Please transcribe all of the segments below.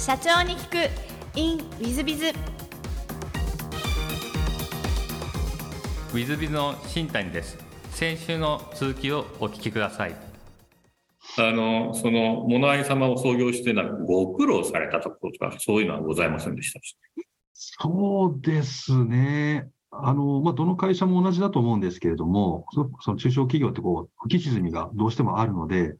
社長に聞く in ウィズビズ。ウィズビズの新谷です。先週の続きをお聞きください。あのその物合様を創業してなんかご苦労されたところとかそういうのはございませんでした？そうですね。あの、まあ、どの会社も同じだと思うんですけれども、そその中小企業ってこう、浮き沈みがどうしてもあるので、まあ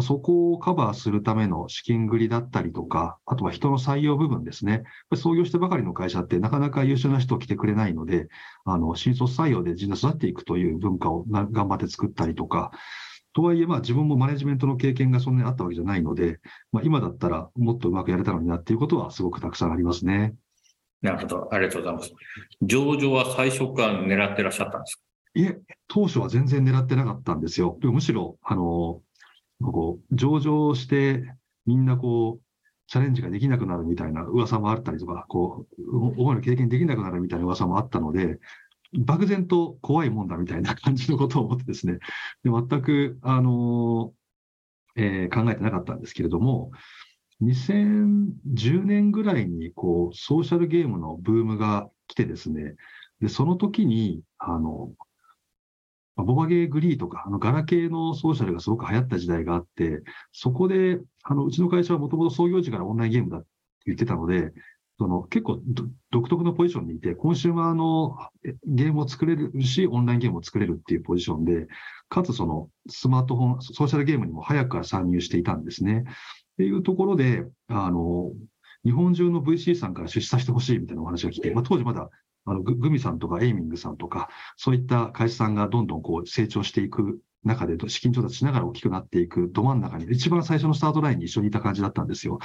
そこをカバーするための資金繰りだったりとか、あとは人の採用部分ですね。創業してばかりの会社ってなかなか優秀な人を来てくれないので、あの、新卒採用で人材育っていくという文化をな頑張って作ったりとか、とはいえ、まあ自分もマネジメントの経験がそんなにあったわけじゃないので、まあ今だったらもっとうまくやれたのになっていうことはすごくたくさんありますね。なるほど、ありがとうございます。上場は最初から狙ってらっしゃったんですか？いえ、当初は全然狙ってなかったんですよ。むしろ、あの、こう、上場して、みんなこう、チャレンジができなくなるみたいな噂もあったりとか、こう、思いの経験できなくなるみたいな噂もあったので、漠然と怖いもんだみたいな感じのことを思ってですね、で全く、あの、えー考えてなかったんですけれども、2010年ぐらいに、こう、ソーシャルゲームのブームが来てですね、で、その時に、あの、ボバゲーグリーとか、あの、ガラケーのソーシャルがすごく流行った時代があって、そこで、あの、うちの会社はもともと創業時からオンラインゲームだって言ってたので、その結構独特のポジションにいて、コンシューマーのゲームを作れるし、オンラインゲームを作れるっていうポジションで、かつそのスマートフォン、ソーシャルゲームにも早くから参入していたんですね。っていうところで、あの、日本中の VC さんから出資させてほしいみたいなお話が来て、まあ、当時まだ、あの、 gumi さんとかエイミングさんとか、そういった会社さんがどんどんこう成長していく中で、資金調達しながら大きくなっていくど真ん中に、一番最初のスタートラインに一緒にいた感じだったんですよ。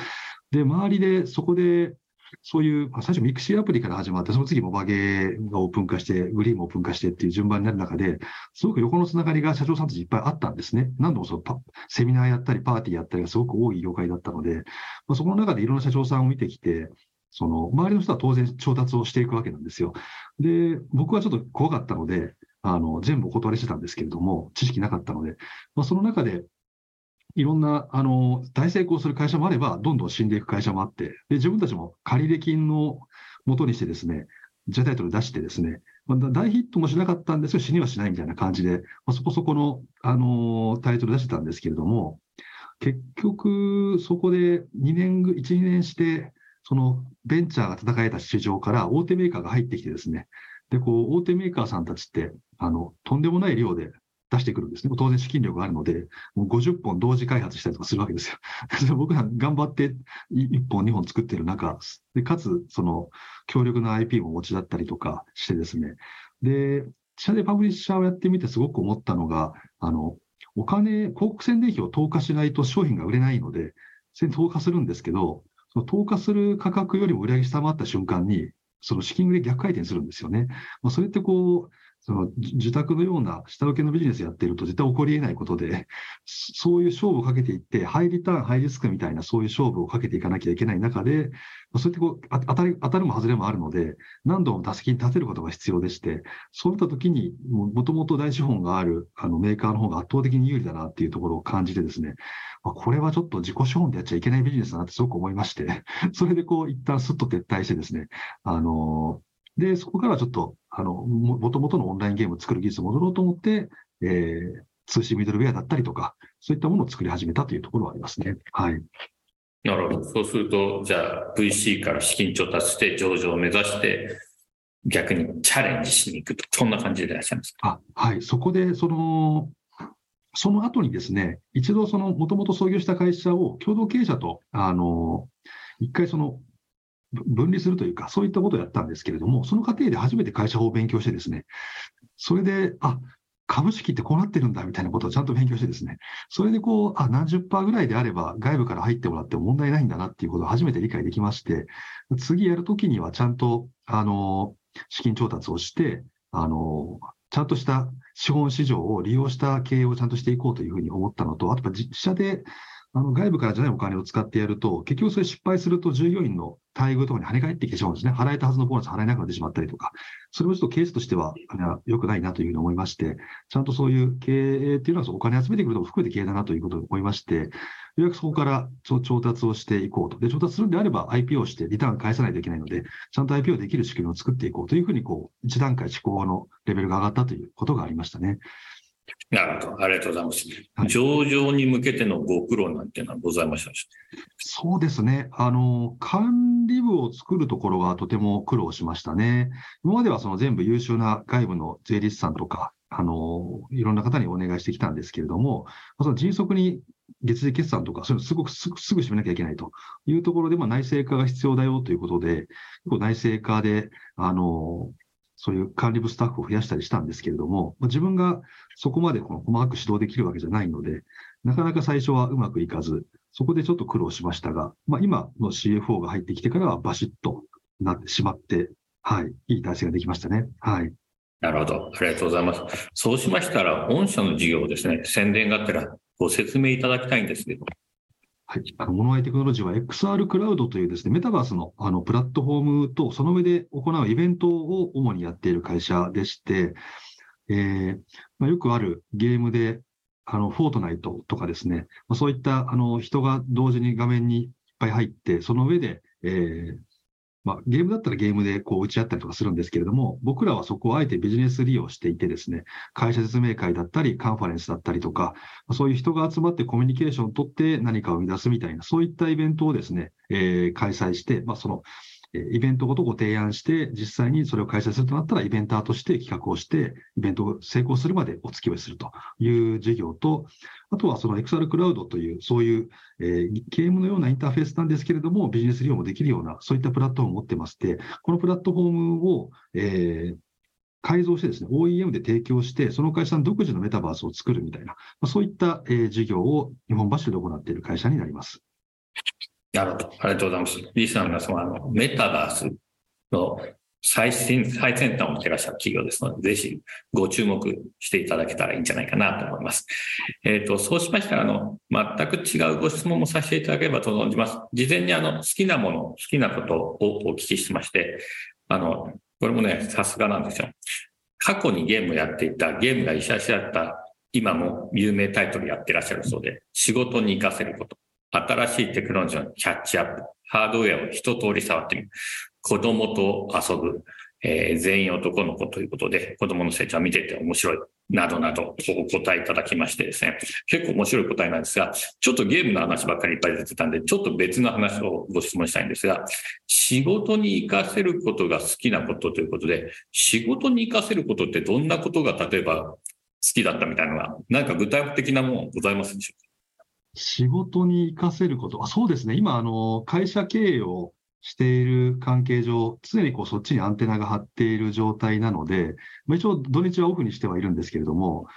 で、周りでそこで、そういう、まあ最初ミクシーアプリから始まって、その次モバゲーがオープン化して、 GREE もオープン化してっていう順番になる中で、すごく横のつながりが社長さんたちいっぱいあったんですね。何度もそのパセミナーやったり、パーティーやったりがすごく多い業界だったので、まあ、そこの中でいろんな社長さんを見てきて、その周りの人は当然調達をしていくわけなんですよ。で、僕はちょっと怖かったので、あの、全部お断りしてたんですけれども、知識なかったので、まあ、その中で、いろんな、あの、大成功する会社もあれば、どんどん死んでいく会社もあって、で、自分たちも借入金の元にしてですね、ジャタイトル出してですね、まあ、大ヒットもしなかったんですけど、死にはしないみたいな感じで、まあ、そこそこの、あのタイトル出してたんですけれども、結局、そこで2年、1、2年して、そのベンチャーが戦えた市場から大手メーカーが入ってきてですね、で、こう、大手メーカーさんたちって、あの、とんでもない量で出してくるんですね。当然資金力があるので、もう50本同時開発したりとかするわけですよ。僕ら頑張って1本、2本作ってる中、で、かつ、その、強力な IP もお持ちだったりとかしてですね。で、自社でパブリッシャーをやってみてすごく思ったのが、あの、お金、広告宣伝費を投下しないと商品が売れないので、投下するんですけど、投下する価格よりも売り上げ下回った瞬間に、その資金繰り逆回転するんですよね。まあ、それってこう、その受託のような下請けのビジネスやってると絶対起こり得ないことで、そういう勝負をかけていって、ハイリターン、ハイリスクみたいなそういう勝負をかけていかなきゃいけない中で、そうやってこう当たり当たるも外れもあるので、何度も打席に立てることが必要でして、そういった時に、もともと大資本があるあのメーカーの方が圧倒的に有利だなっていうところを感じてですね、まあこれはちょっと自己資本でやっちゃいけないビジネスだなってすごく思いまして、それでこう一旦スッと撤退してですね、あので、そこからはちょっと、あの、ももともとのオンラインゲームを作る技術を戻ろうと思って、えー、通信ミドルウェアだったりとか、そういったものを作り始めたというところはありますね。はい。なるほど。そうすると、じゃあ VC から資金調達して上場を目指して、逆にチャレンジしに行くと、そんな感じでいらっしゃいますか？あ、はい。そこで、その、その後にですね、一度その、もともと創業した会社を共同経営者と、あの、一回その、ぶ分離するというか、そういったことをやったんですけれども、その過程で初めて会社法を勉強してですね、それで、あ、株式ってこうなってるんだみたいなことをちゃんと勉強してですね、それでこう、あ、何十パーぐらいであれば外部から入ってもらっても問題ないんだなっていうことを初めて理解できまして、次やるときにはちゃんと、あの、資金調達をして、あの、ちゃんとした資本市場を利用した経営をちゃんとしていこうというふうに思ったのと、あとやっぱ自社で、外部からじゃないお金を使ってやると、結局それ失敗すると従業員の待遇とかに跳ね返ってきてしまうんですね。払えたはずのボーナス払えなくなってしまったりとか、それもちょっとケースとしては良くないなというふうに思いまして、ちゃんとそういう経営っていうのはお金集めてくると含めて経営だなということを思いまして、ようやくそこから調達をしていこうと。で、調達するんであれば IPO してリターン返さないといけないので、ちゃんと IPO できる仕組みを作っていこうというふうに、こう、一段階思考のレベルが上がったということがありましたね。なるほど。ありがとうございます。はい、上場に向けてのご苦労なんていうのはございましたそうですね。あの、管理部を作るところがとても苦労しましたね。今まではその全部優秀な外部の税理士さんとか、あの、いろんな方にお願いしてきたんですけれども、その迅速に月次決算とか、そういうのすごくすぐすぐ締めなきゃいけないというところで、まあ、内製化が必要だよということで、結構内製化で、あの、そういう管理部スタッフを増やしたりしたんですけれども、ま、自分がそこまでこの細かく指導できるわけじゃないので、なかなか最初はうまくいかず、そこでちょっと苦労しましたが、まあ、今の CFO が入ってきてからはバシッとなってしまって、はい、いい体制ができましたね。はい。なるほど。ありがとうございます。そうしましたら、御社の事業をですね、宣伝があったらご説明いただきたいんですけど。はい。あの、モノアイテクノロジーは XR クラウドというですね、メタバースのあのプラットフォームと、その上で行うイベントを主にやっている会社でして、えーまあ、よくあるゲームで、あの、フォートナイトとかですね、まあ、そういったあの人が同時に画面にいっぱい入って、その上で、えー、まあ、ゲームだったらゲームでこう打ち合ったりとかするんですけれども、僕らはそこをあえてビジネス利用していてですね、会社説明会だったり、カンファレンスだったりとか、そういう人が集まってコミュニケーションを取って何かを生み出すみたいな、そういったイベントをですね、えー、開催して、まあ、その、イベントごとご提案して、実際にそれを開催するとなったら、イベンターとして企画をして、イベントを成功するまでお付き合いするという事業と、あとはその XR クラウドという、そういう、えー、ゲームのようなインターフェースなんですけれども、ビジネス利用もできるような、そういったプラットフォームを持ってまして、このプラットフォームを、えー、改造してですね、OEM で提供して、その会社の独自のメタバースを作るみたいな、ま、そういった、えー、事業を日本橋で行っている会社になります。なるほど。ありがとうございます。リーさんがそのあのメタバースの最新、最先端をしてらっしゃる企業ですので、ぜひご注目していただけたらいいんじゃないかなと思います。えっ、ー、と、そうしましたら、あの、全く違うご質問もさせていただければと存じます。事前にあの、好きなもの、好きなことをお聞きしまして、あの、これもね、さすがなんですよ。過去にゲームをやっていた、ゲームが医者しだった、今も有名タイトルやってらっしゃるそうで、仕事に活かせること、新しいテクノロジーのキャッチアップ、ハードウェアを一通り触ってみる。子供と遊ぶ、えー、全員男の子ということで、子供の成長を見てて面白い、などなどお答えいただきましてですね、結構面白い答えなんですが、ちょっとゲームの話ばっかりいっぱい出てたんで、ちょっと別の話をご質問したいんですが、仕事に活かせることが好きなことということで、仕事に活かせることってどんなことが例えば好きだったみたいなのが、何か具体的なものございますでしょうか？仕事に活かせること、あそうですね、今、あの会社経営をしている関係上、常にこうそっちにアンテナが張っている状態なので、ま、一応土日はオフにしてはいるんですけれども、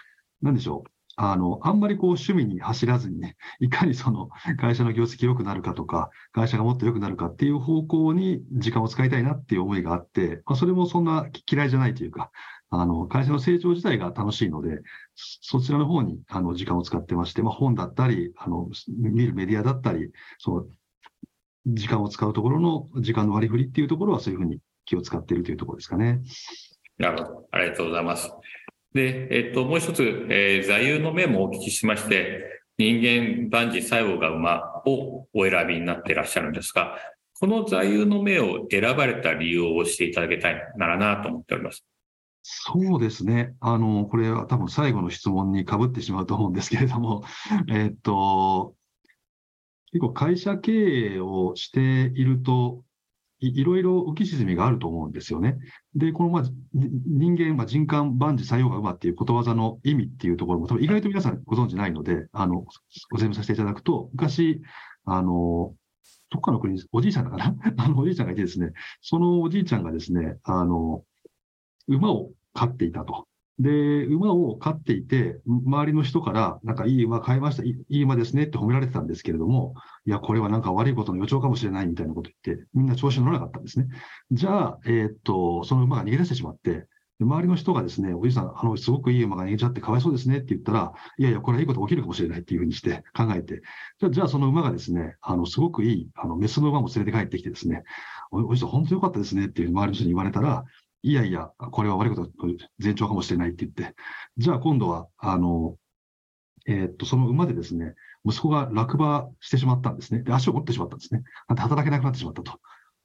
なんでしょう。あの、あんまりこう趣味に走らずにね、いかにその会社の業績良くなるかとか、会社がもっと良くなるかっていう方向に時間を使いたいなっていう思いがあって、まあ、それもそんな嫌いじゃないというか、あの、会社の成長自体が楽しいので、そちらの方にあの時間を使ってまして、まあ、本だったり、あの、見るメディアだったり、その時間を使うところの時間の割り振りっていうところはそういうふうに気を使っているというところですかね。なるほど。ありがとうございます。で、えっと、もう一つ、えー、座右の銘もお聞きしまして、人間万事作用が馬をお選びになっていらっしゃるんですが、この座右の銘を選ばれた理由をしていただきたいならなと思っております。そうですね。あの、これは多分最後の質問にかぶってしまうと思うんですけれども、えっと、結構会社経営をしていると、いろいろ浮き沈みがあると思うんですよね。で、この、まあ、人間、まあ、人間万事作用が馬っていうことわざの意味っていうところも多分意外と皆さんご存知ないので、あの、ご説明させていただくと、昔、あの、どっかの国、おじいちゃんだかな？あの、おじいちゃんがいてですね、そのおじいちゃんがですね、あの、馬を飼っていたと。で、馬を飼っていて、周りの人から、なんかいい馬買いました、いい馬ですねって褒められてたんですけれども、いや、これはなんか悪いことの予兆かもしれないみたいなこと言って、みんな調子乗らなかったんですね。じゃあ、えー、っと、その馬が逃げ出してしまって、周りの人がですね、おじさん、あの、すごくいい馬が逃げちゃってかわいそうですねって言ったら、いやいや、これはいいこと起きるかもしれないっていうふうにして考えて、じゃあ、じゃあその馬がですね、あの、すごくいい、あの、メスの馬も連れて帰ってきてですね、おおじさん、本当よかったですねっていう周りの人に言われたら、いやいや、これは悪いこと、前兆かもしれないって言って、じゃあ今度は、あの、えー、っと、その馬でですね、息子が落馬してしまったんですね。で、足を折ってしまったんですね。働けなくなってしまったと。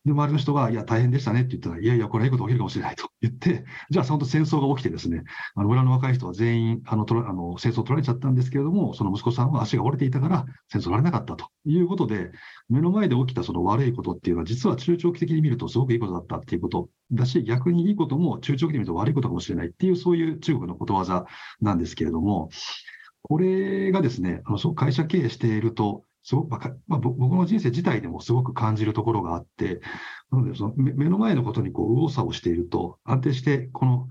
で、周りの人が、いや、大変でしたねって言ったら、いやいや、これはいいこと起きるかもしれないと言って、じゃあ、その戦争が起きてですね、あの村の若い人は全員、あの、あの戦争取られちゃったんですけれども、その息子さんは足が折れていたから、戦争取られなかったということで、目の前で起きたその悪いことっていうのは、実は中長期的に見るとすごくいいことだったっていうことだし、逆にいいことも中長期で見ると悪いことかもしれないっていう、そういう中国のことわざなんですけれども、これがですね、あのそう会社経営していると、すごく、まあ、僕の人生自体でもすごく感じるところがあって、なのでその目の前のことにこう右往左往していると、安定してこの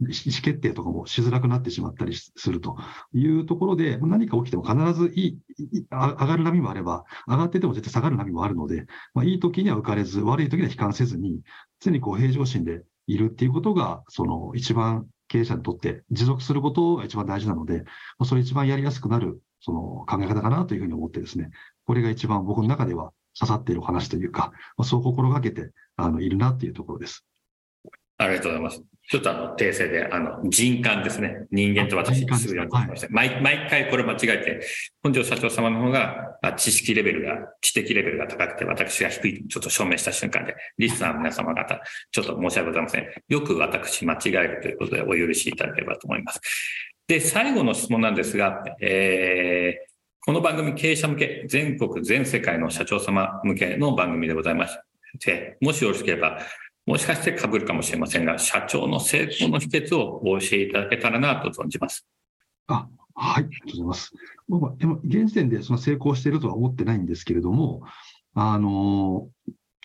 意思決定とかもしづらくなってしまったりするというところで、何か起きても必ずいい上がる波もあれば、上がってても絶対下がる波もあるので、まあ、いい時には浮かれず、悪い時には悲観せずに、常にこう平常心でいるっていうことが、その一番経営者にとって持続することが一番大事なので、それ一番やりやすくなるその考え方かなというふうに思ってですね、これが一番僕の中では刺さっている話というか、そう心がけてあのいるなというところです。ありがとうございます。ちょっとあの、訂正で、あの、人感ですね。人間と私、すぐ読んでました、はい、毎。毎回これ間違えて、本庄社長様の方が、知識レベルが、知的レベルが高くて、私が低い、ちょっと証明した瞬間で、リスナーの皆様方、ちょっと申し訳ございません。よく私間違えるということでお許しいただければと思います。で、最後の質問なんですが、えー、この番組経営者向け、全国全世界の社長様向けの番組でございまして、もしよろしければ、もしかして被るかもしれませんが、社長の成功の秘訣をお教えいただけたらなと存じます。あ、はい、ありがとうございます。僕は、でも、現時点でその成功しているとは思ってないんですけれども、あの、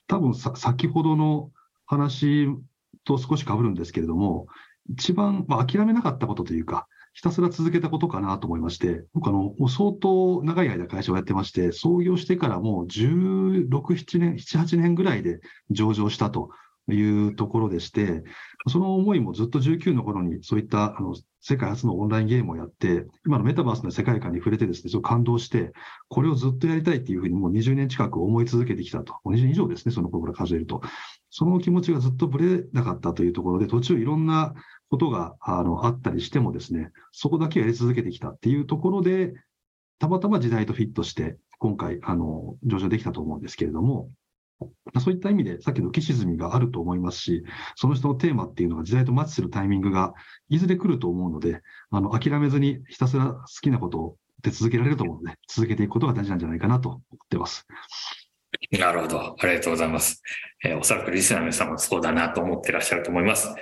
多分さ、先ほどの話と少し被るんですけれども、一番、まあ、諦めなかったことというか、ひたすら続けたことかなと思いまして、僕あの、もう相当長い間会社をやってまして、創業してからもう16、7年、7、8年ぐらいで上場したと。いうところでして、その思いもずっと19の頃にそういったあの世界初のオンラインゲームをやって、今のメタバースの世界観に触れてですね、そう感動して、これをずっとやりたいっていうふうにもう20年近く思い続けてきたと。20年以上ですね、その頃から数えると。その気持ちがずっとぶれなかったというところで、途中いろんなことがあのあったりしてもですね、そこだけやり続けてきたっていうところで、たまたま時代とフィットして、今回、あの、上場できたと思うんですけれども、そういった意味で、さっきの浮き沈みがあると思いますし、その人のテーマっていうのが時代とマッチするタイミングがいずれ来ると思うので、あの諦めずにひたすら好きなことを出続けられると思うので、続けていくことが大事なんじゃないかなと思ってます。なるほど。ありがとうございます。えー、おそらくリスナーの皆さんもそうだなと思ってらっしゃると思います。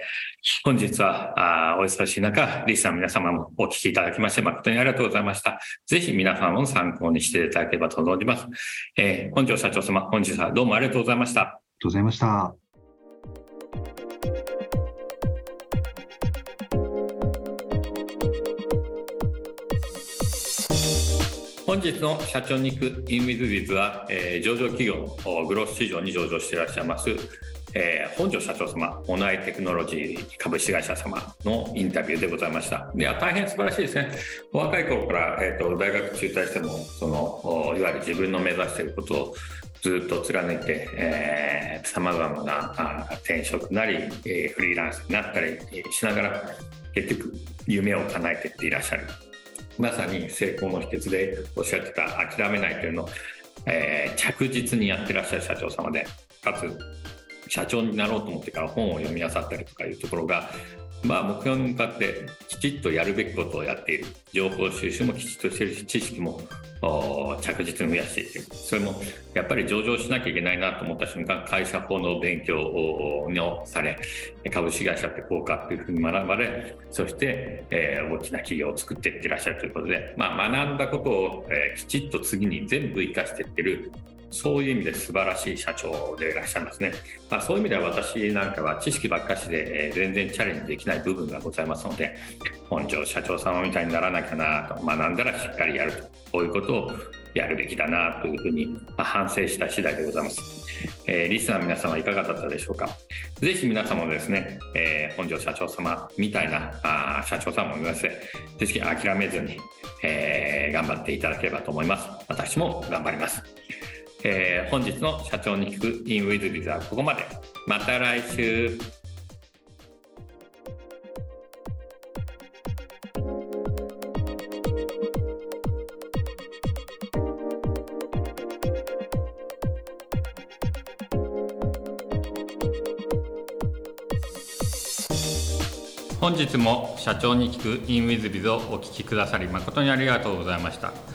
本日は、あお忙しい中、リスナーの皆様もお聞きいただきまして誠にありがとうございました。ぜひ皆さんも参考にしていただければと思います。えー、本庄社長様、本日はどうもありがとうございました。ありがとうございました。本日の社長に行くインウィズビズは、えー、上場企業のグロース市場に上場していらっしゃいます、えー、本庄社長様、モナイテクノロジー株式会社様のインタビューでございました。いや、大変素晴らしいですね。若い頃から、えーと、大学中退しても、そのいわゆる自分の目指していることをずっと貫いて、さまざまな転職なり、えー、フリーランスになったりしながら、結局、夢を叶えていっていらっしゃる。まさに成功の秘訣でおっしゃってた諦めないというのを、えー、着実にやってらっしゃる社長様でかつ社長になろうと思ってから本を読み漁ったりとかいうところがまあ、目標に向かってきちっとやるべきことをやっている情報収集もきちっとしてるし知識も着実に増やしていってるそれもやっぱり上場しなきゃいけないなと思った瞬間会社法の勉強をされ株式会社ってこうかっていうふうに学ばれそして、えー、大きな企業を作っていってらっしゃるということで、まあ、学んだことを、えー、きちっと次に全部生かしていってるそういう意味で素晴らしい社長でいらっしゃいますね。まあ、そういう意味では私なんかは知識ばっかしで、全然チャレンジできない部分がございますので、本庄社長様みたいにならなきゃなと、学んだらしっかりやると、こういうことをやるべきだなというふうに、反省した次第でございます。えー、リスナーの皆様いかがだったでしょうか？ぜひ皆様もですね、えー、本庄社長様みたいなあ社長さんもいますぜひ諦めずに、えー、頑張っていただければと思います。私も頑張ります。えー、本日の社長に聞く in with biz はここまで。また来週。本日も社長に聞く in WithBiz をお聞きくださり誠にありがとうございました。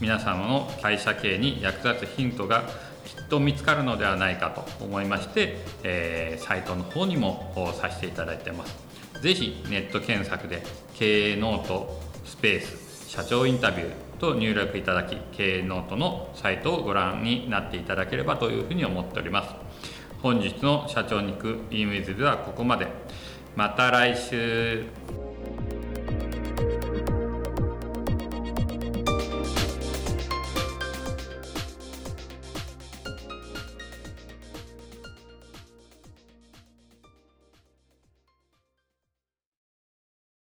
皆様の会社経営に役立つヒントがきっと見つかるのではないかと思いまして、えー、サイトの方にもさせていただいてます。ぜひネット検索で経営ノートスペース社長インタビューと入力いただき経営ノートのサイトをご覧になっていただければというふうに思っております。本日の社長に行く e ムイズではここまで。また来週。